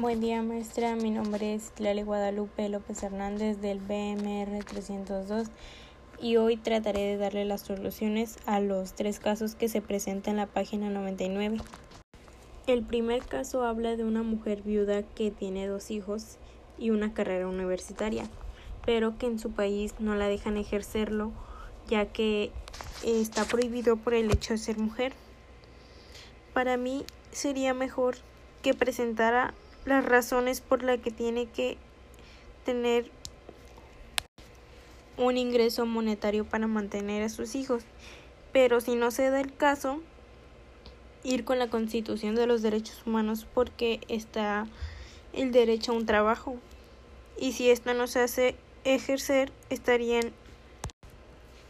Buen día maestra, mi nombre es Clary Guadalupe López Hernández del BMR 302 y hoy trataré de darle las soluciones a los tres casos que se presentan en la página 99. El primer caso habla de una mujer viuda que tiene dos hijos y una carrera universitaria, pero que en su país no la dejan ejercerlo ya que está prohibido por el hecho de ser mujer. Para mí sería mejor que presentara las razones por las que tiene que tener un ingreso monetario para mantener a sus hijos. Pero si no se da el caso, ir con la Constitución de los Derechos Humanos porque está el derecho a un trabajo. Y si esto no se hace ejercer, estarían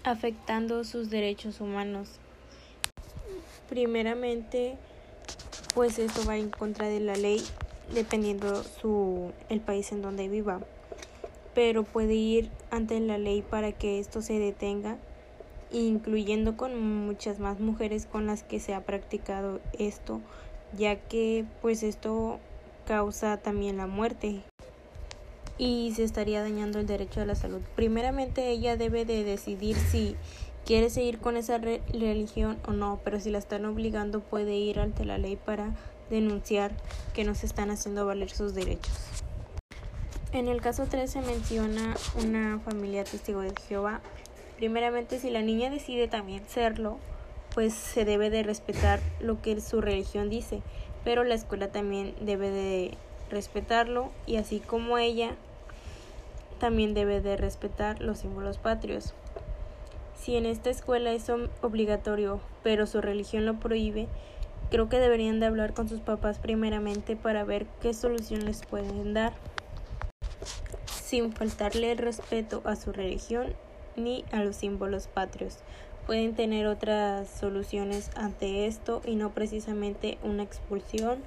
afectando sus derechos humanos. Primeramente, pues esto va en contra de la ley dependiendo su el país en donde viva pero puede ir ante la ley para que esto se detenga incluyendo con muchas más mujeres con las que se ha practicado esto ya que pues esto causa también la muerte y se estaría dañando el derecho a la salud. Primeramente ella debe de decidir si quiere seguir con esa religión o no, pero si la están obligando puede ir ante la ley para denunciar que no se están haciendo valer sus derechos. En el caso 3 se menciona una familia testigo de Jehová. Primeramente, si la niña decide también serlo, pues se debe de respetar lo que su religión dice, pero la escuela también debe de respetarlo y así como ella también debe de respetar los símbolos patrios. Si en esta escuela es obligatorio, pero su religión lo prohíbe, Creo que deberían de hablar con sus papás primeramente para ver qué solución les pueden dar, sin faltarle respeto a su religión ni a los símbolos patrios. Pueden tener otras soluciones ante esto y no precisamente una expulsión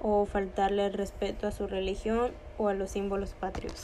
o faltarle respeto a su religión o a los símbolos patrios.